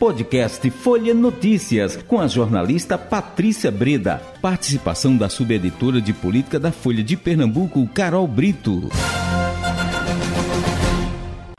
Podcast Folha Notícias, com a jornalista Patrícia Breda. Participação da subeditora de política da Folha de Pernambuco, Carol Brito.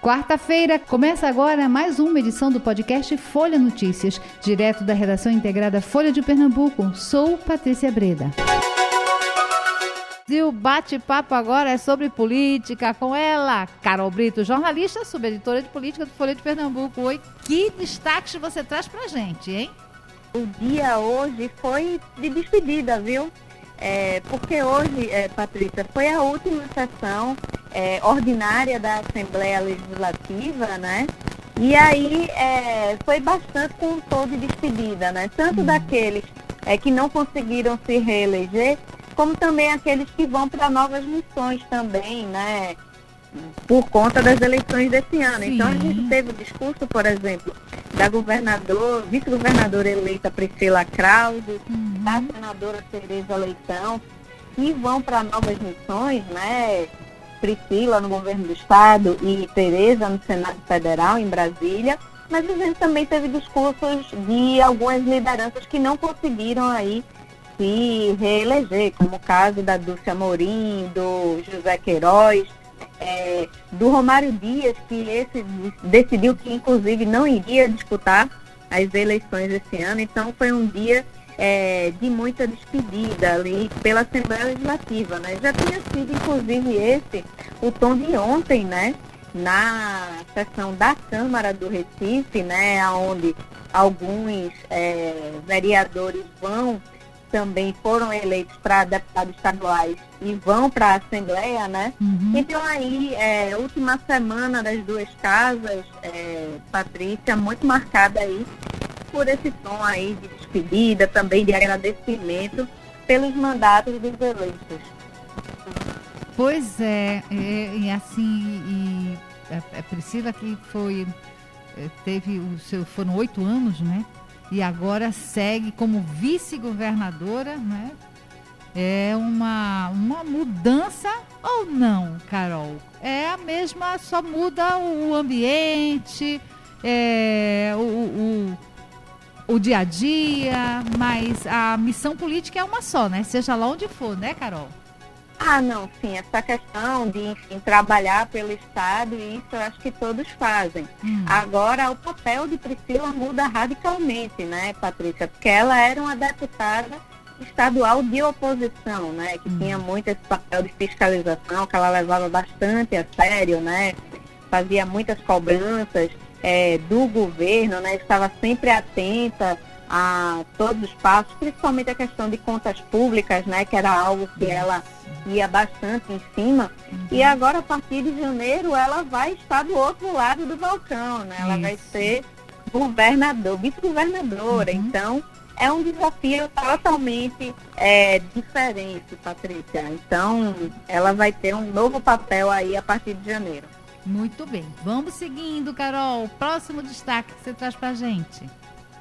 Quarta-feira começa agora mais uma edição do podcast Folha Notícias, direto da redação integrada Folha de Pernambuco. Sou Patrícia Breda. E o bate-papo agora é sobre política com ela, Carol Brito, jornalista, subeditora de política do Folha de Pernambuco. Oi, que destaques você traz pra gente, hein? O dia hoje foi de despedida, viu? É, porque hoje, é, Patrícia, foi a última sessão é, ordinária da Assembleia Legislativa, né? E aí é, foi bastante com um tom de despedida, né? Tanto hum. daqueles é, que não conseguiram se reeleger, como também aqueles que vão para novas missões também, né? Por conta das eleições desse ano. Sim. Então a gente teve o discurso, por exemplo, da governadora, vice-governadora eleita Priscila Krause, uhum. da senadora Tereza Leitão, que vão para novas missões, né? Priscila no governo do estado e Tereza no Senado Federal, em Brasília. Mas a gente também teve discursos de algumas lideranças que não conseguiram aí se reeleger, como o caso da Dulce Amorim, do José Queiroz, é, do Romário Dias, que esse decidiu que inclusive não iria disputar as eleições esse ano. Então foi um dia é, de muita despedida ali pela Assembleia Legislativa. Né? Já tinha sido, inclusive, esse o tom de ontem, né? Na sessão da Câmara do Recife, né, onde alguns é, vereadores vão também foram eleitos para deputados estaduais e vão para a Assembleia, né? Uhum. Então aí, é, última semana das duas casas, é, Patrícia, muito marcada aí por esse tom aí de despedida, também de agradecimento pelos mandatos dos eleitos. Pois é, é e assim, e a, é, é Priscila que foi, teve o seu, foram oito anos, né? E agora segue como vice-governadora, né? É uma, uma mudança ou não, Carol? É a mesma, só muda o ambiente, é, o, o, o dia a dia, mas a missão política é uma só, né? Seja lá onde for, né, Carol? Ah, não, sim, essa questão de, enfim, trabalhar pelo Estado, isso eu acho que todos fazem. Hum. Agora, o papel de Priscila muda radicalmente, né, Patrícia? Porque ela era uma deputada estadual de oposição, né, que hum. tinha muito esse papel de fiscalização, que ela levava bastante a sério, né, fazia muitas cobranças é, do governo, né, estava sempre atenta a todos os passos, principalmente a questão de contas públicas, né, que era algo que ela ia bastante em cima. Uhum. E agora, a partir de janeiro, ela vai estar do outro lado do balcão, né? Ela Isso. vai ser governador, vice-governadora. Uhum. Então, é um desafio totalmente é, diferente, Patrícia. Então, ela vai ter um novo papel aí a partir de janeiro. Muito bem. Vamos seguindo, Carol. Próximo destaque que você traz pra gente.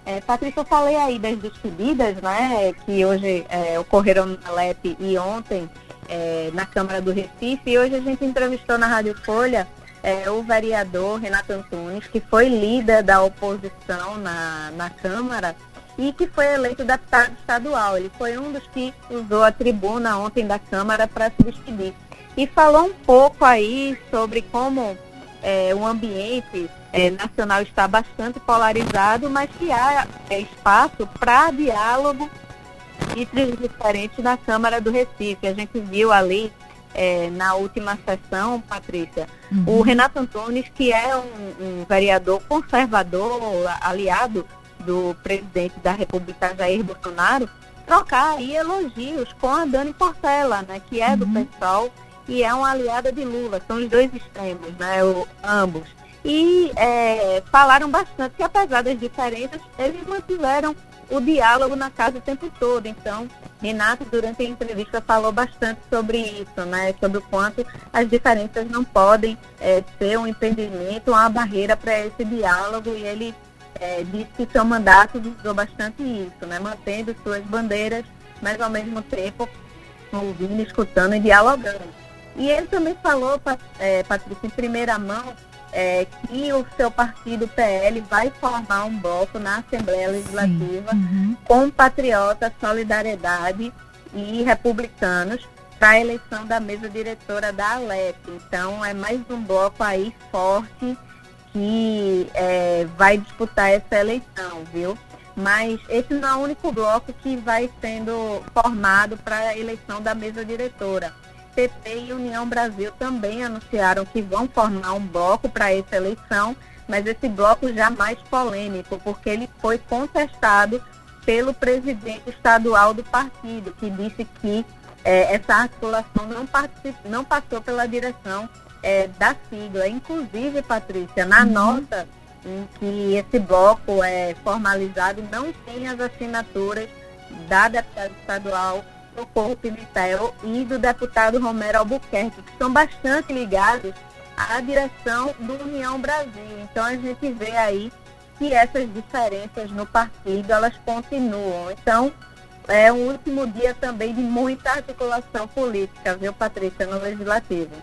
É, Patrícia, eu falei aí das despedidas, né, que hoje é, ocorreram na LEP e ontem é, na Câmara do Recife. E hoje a gente entrevistou na Rádio Folha é, o vereador Renato Antunes, que foi líder da oposição na, na Câmara e que foi eleito deputado estadual. Ele foi um dos que usou a tribuna ontem da Câmara para se despedir. E falou um pouco aí sobre como é, o ambiente é, nacional está bastante polarizado, mas que há é, espaço para diálogo entre os diferentes na Câmara do Recife. A gente viu ali é, na última sessão, Patrícia, uhum. o Renato Antunes, que é um, um, vereador conservador, aliado do presidente da República, Jair Bolsonaro, trocar aí elogios com a Dani Portela, né, que é do uhum. PSOL e é uma aliada de Lula. São os dois extremos, né, o, ambos e é, falaram bastante que apesar das diferenças, eles mantiveram o diálogo na casa o tempo todo. Então, Renato, durante a entrevista, falou bastante sobre isso, né? Sobre o quanto as diferenças não podem é, ser um impedimento, uma barreira para esse diálogo. E ele é, disse que seu mandato visou bastante isso, né? Mantendo suas bandeiras, mas ao mesmo tempo ouvindo, escutando e dialogando. E ele também falou, é, Patrícia, em primeira mão, é, que o seu partido PL vai formar um bloco na Assembleia Legislativa uhum. com Patriotas, Solidariedade e Republicanos para a eleição da mesa diretora da Alep. Então é mais um bloco aí forte que é, vai disputar essa eleição, viu? Mas esse não é o único bloco que vai sendo formado para a eleição da mesa diretora. PT e União Brasil também anunciaram que vão formar um bloco para essa eleição, mas esse bloco já mais polêmico, porque ele foi contestado pelo presidente estadual do partido, que disse que é, essa articulação não, não passou pela direção é, da sigla. Inclusive, Patrícia, na uhum. nota em que esse bloco é formalizado, não tem as assinaturas da deputada estadual Socorro Pimentel e do deputado Romero Albuquerque, que são bastante ligados à direção do União Brasil. Então a gente vê aí que essas diferenças no partido elas continuam. Então é um último dia também de muita articulação política, viu, Patrícia, no Legislativo.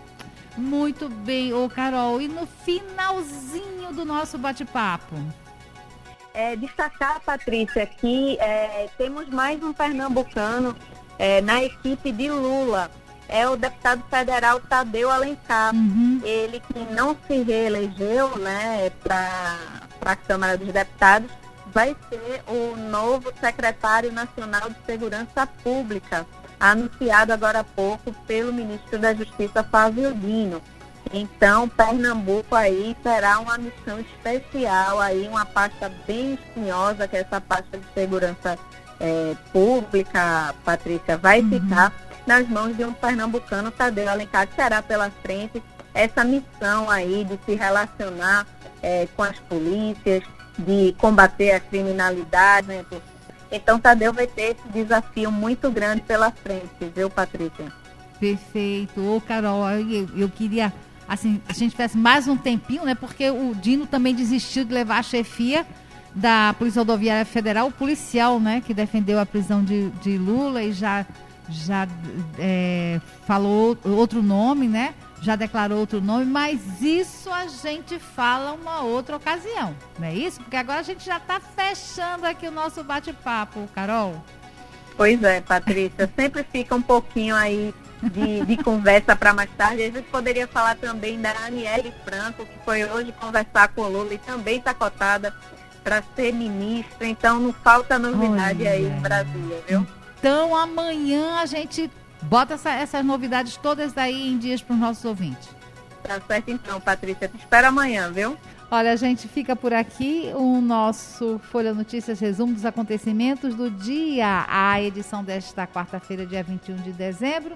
Muito bem, ô Carol. E no finalzinho do nosso bate-papo? É, destacar, Patrícia, que é, temos mais um pernambucano é, na equipe de Lula. É o deputado federal Tadeu Alencar. Uhum. Ele que não se reelegeu né, para a Câmara dos Deputados, vai ser o novo secretário nacional de Segurança Pública, anunciado agora há pouco pelo ministro da Justiça, Fábio Dino. Então, Pernambuco aí terá uma missão especial, aí uma pasta bem espinhosa, que é essa pasta de segurança é, pública, Patrícia, vai uhum. ficar nas mãos de um pernambucano, Tadeu Alencar, que terá pela frente essa missão aí de se relacionar é, com as polícias, de combater a criminalidade. Né? Então, Tadeu vai ter esse desafio muito grande pela frente, viu, Patrícia? Perfeito. Ô, Carol, eu, eu queria, assim, a gente tivesse mais um tempinho, né? Porque o Dino também desistiu de levar a chefia da Polícia Rodoviária Federal, o policial, né, que defendeu a prisão de, de Lula e já, já é, falou outro nome, né? Já declarou outro nome, mas isso a gente fala uma outra ocasião, não é isso? Porque agora a gente já está fechando aqui o nosso bate-papo, Carol. Pois é, Patrícia, sempre fica um pouquinho aí de, de conversa para mais tarde. A gente poderia falar também da Aniele Franco, que foi hoje conversar com o Lula e também está cotada para ser ministra, então não falta novidade Olha. aí em Brasília, viu? Então amanhã a gente bota essa, essas novidades todas daí em dias para os nossos ouvintes. Tá certo então, Patrícia. Te espero amanhã, viu? Olha, a gente fica por aqui o nosso Folha Notícias resumo dos acontecimentos do dia, a edição desta quarta-feira, dia 21 de dezembro.